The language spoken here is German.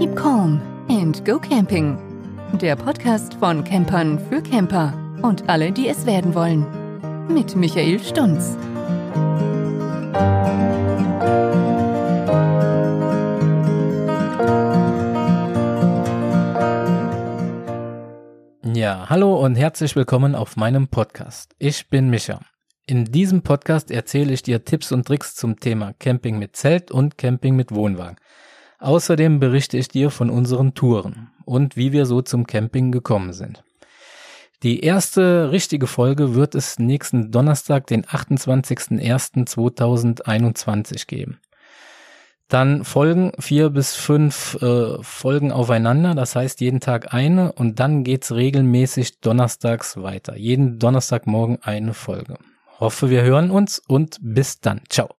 Keep calm and go camping. Der Podcast von Campern für Camper und alle, die es werden wollen. Mit Michael Stunz. Ja, hallo und herzlich willkommen auf meinem Podcast. Ich bin Micha. In diesem Podcast erzähle ich dir Tipps und Tricks zum Thema Camping mit Zelt und Camping mit Wohnwagen. Außerdem berichte ich dir von unseren Touren und wie wir so zum Camping gekommen sind. Die erste richtige Folge wird es nächsten Donnerstag, den 28.01.2021 geben. Dann folgen vier bis fünf äh, Folgen aufeinander, das heißt jeden Tag eine und dann geht's regelmäßig donnerstags weiter. Jeden Donnerstagmorgen eine Folge. Hoffe, wir hören uns und bis dann. Ciao.